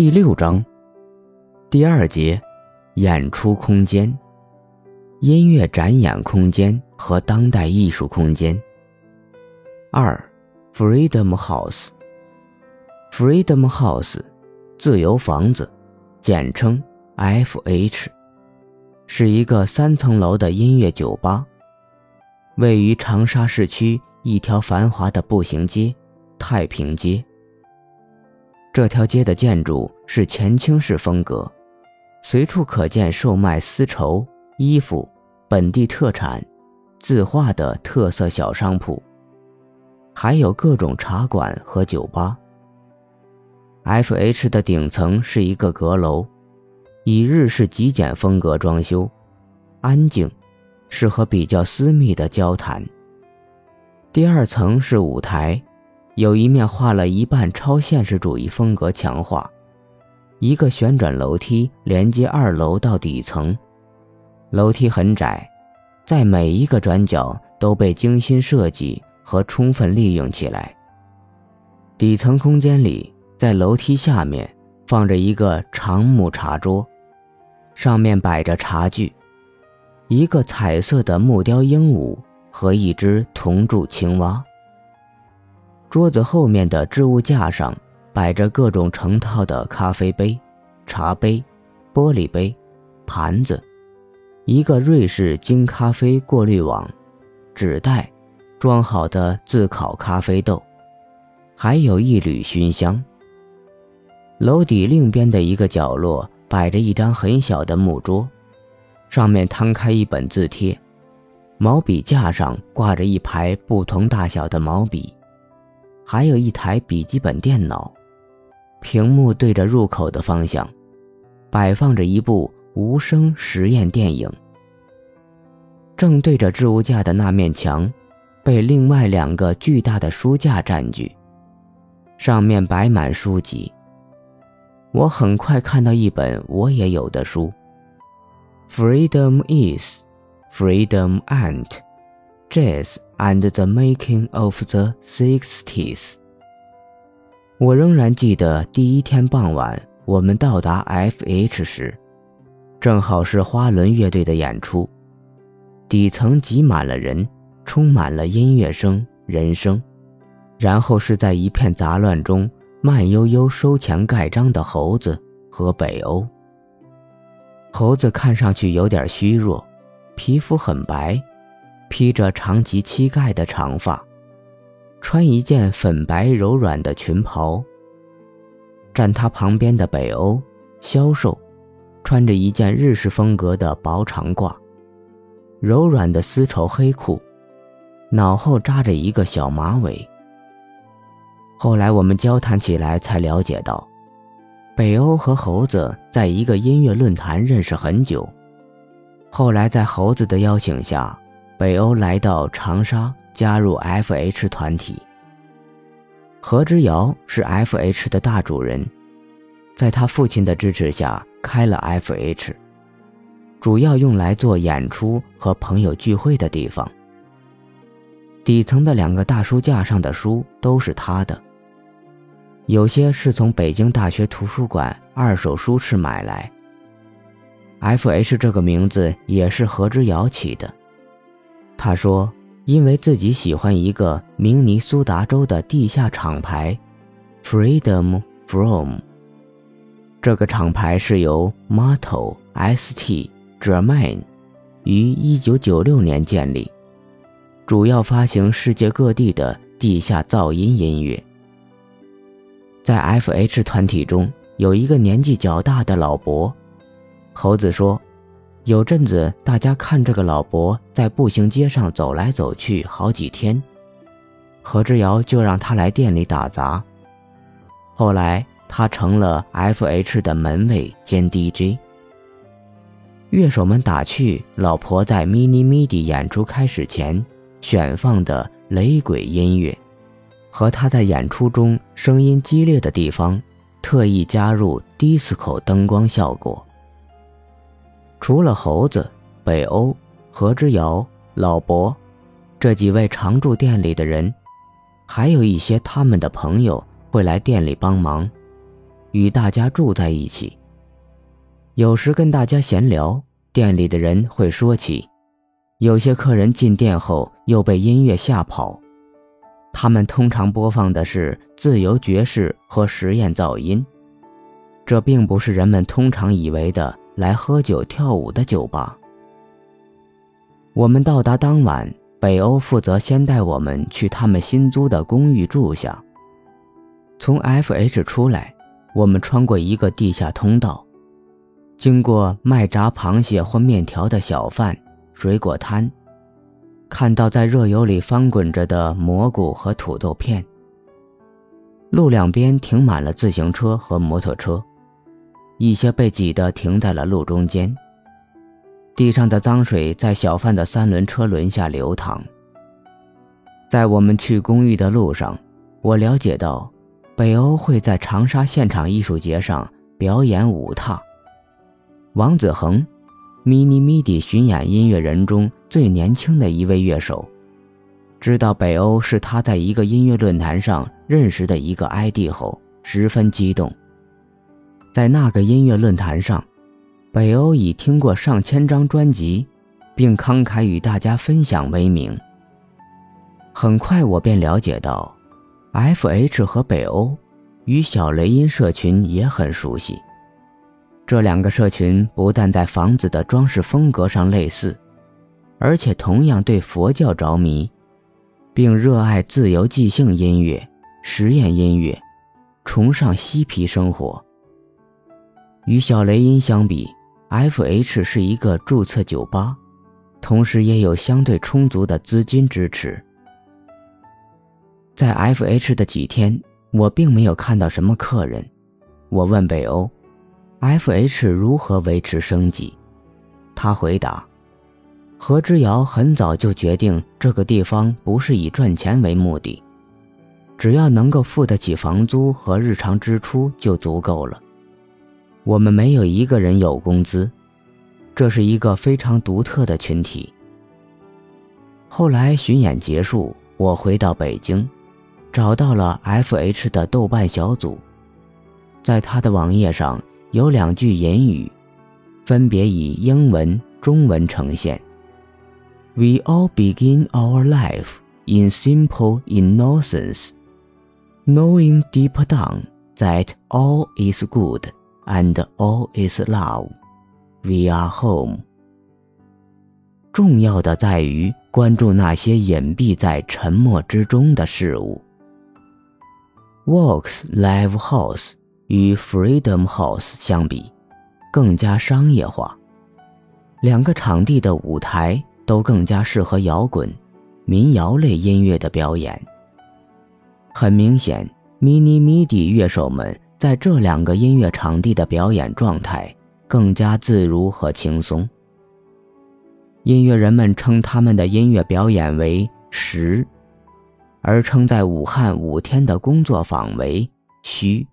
第六章，第二节，演出空间、音乐展演空间和当代艺术空间。二，Freedom House，Freedom House，自由房子，简称 F.H，是一个三层楼的音乐酒吧，位于长沙市区一条繁华的步行街——太平街。这条街的建筑是前清式风格，随处可见售卖丝绸、衣服、本地特产、字画的特色小商铺，还有各种茶馆和酒吧。F.H 的顶层是一个阁楼，以日式极简风格装修，安静，适合比较私密的交谈。第二层是舞台。有一面画了一半超现实主义风格墙画，一个旋转楼梯连接二楼到底层，楼梯很窄，在每一个转角都被精心设计和充分利用起来。底层空间里，在楼梯下面放着一个长木茶桌，上面摆着茶具，一个彩色的木雕鹦鹉和一只铜铸青蛙。桌子后面的置物架上摆着各种成套的咖啡杯、茶杯、玻璃杯、盘子，一个瑞士精咖啡过滤网，纸袋装好的自烤咖啡豆，还有一缕熏香。楼底另边的一个角落摆着一张很小的木桌，上面摊开一本字帖，毛笔架上挂着一排不同大小的毛笔。还有一台笔记本电脑，屏幕对着入口的方向，摆放着一部无声实验电影。正对着置物架的那面墙，被另外两个巨大的书架占据，上面摆满书籍。我很快看到一本我也有的书，《Freedom Is, Freedom and Jazz》。And the making of the sixties。我仍然记得第一天傍晚，我们到达 F.H 时，正好是花轮乐队的演出，底层挤满了人，充满了音乐声、人声，然后是在一片杂乱中慢悠悠收钱盖章的猴子和北欧。猴子看上去有点虚弱，皮肤很白。披着长及膝盖的长发，穿一件粉白柔软的裙袍。站他旁边的北欧消瘦，穿着一件日式风格的薄长褂，柔软的丝绸黑裤，脑后扎着一个小马尾。后来我们交谈起来，才了解到，北欧和猴子在一个音乐论坛认识很久，后来在猴子的邀请下。北欧来到长沙，加入 F.H 团体。何之遥是 F.H 的大主人，在他父亲的支持下开了 F.H，主要用来做演出和朋友聚会的地方。底层的两个大书架上的书都是他的，有些是从北京大学图书馆二手书市买来。F.H 这个名字也是何之遥起的。他说：“因为自己喜欢一个明尼苏达州的地下厂牌，Freedom From。这个厂牌是由 Marto St. Germain 于1996年建立，主要发行世界各地的地下噪音音乐。在 F.H 团体中有一个年纪较大的老伯，猴子说。”有阵子，大家看这个老伯在步行街上走来走去好几天，何之遥就让他来店里打杂。后来，他成了 F.H 的门卫兼 DJ。乐手们打趣老婆在 Mini Midi 演出开始前选放的雷鬼音乐，和他在演出中声音激烈的地方特意加入 disco 灯光效果。除了猴子、北欧、何之遥、老伯这几位常住店里的人，还有一些他们的朋友会来店里帮忙。与大家住在一起。有时跟大家闲聊，店里的人会说起，有些客人进店后又被音乐吓跑。他们通常播放的是自由爵士和实验噪音，这并不是人们通常以为的来喝酒跳舞的酒吧。我们到达当晚，北欧负责先带我们去他们新租的公寓住下。从 F.H 出来，我们穿过一个地下通道，经过卖炸螃蟹或面条的小贩、水果摊。看到在热油里翻滚着的蘑菇和土豆片。路两边停满了自行车和摩托车，一些被挤得停在了路中间。地上的脏水在小贩的三轮车轮下流淌。在我们去公寓的路上，我了解到，北欧会在长沙现场艺术节上表演舞踏。王子恒。Mini MIDI 巡演音乐人中最年轻的一位乐手，知道北欧是他在一个音乐论坛上认识的一个 ID 后，十分激动。在那个音乐论坛上，北欧以听过上千张专辑，并慷慨与大家分享为名。很快我便了解到，F.H 和北欧与小雷音社群也很熟悉。这两个社群不但在房子的装饰风格上类似，而且同样对佛教着迷，并热爱自由即兴音乐、实验音乐，崇尚嬉皮生活。与小雷音相比，F.H 是一个注册酒吧，同时也有相对充足的资金支持。在 F.H 的几天，我并没有看到什么客人。我问北欧。F.H. 如何维持生计？他回答：“何之遥很早就决定这个地方不是以赚钱为目的，只要能够付得起房租和日常支出就足够了。我们没有一个人有工资，这是一个非常独特的群体。”后来巡演结束，我回到北京，找到了 F.H. 的豆瓣小组，在他的网页上。有两句言语，分别以英文、中文呈现。We all begin our life in simple innocence, knowing deep down that all is good and all is love. We are home. 重要的在于关注那些隐蔽在沉默之中的事物。Walks Live House。与 Freedom House 相比，更加商业化。两个场地的舞台都更加适合摇滚、民谣类音乐的表演。很明显，Mini MIDI 乐手们在这两个音乐场地的表演状态更加自如和轻松。音乐人们称他们的音乐表演为“实”，而称在武汉五天的工作坊为“虚”。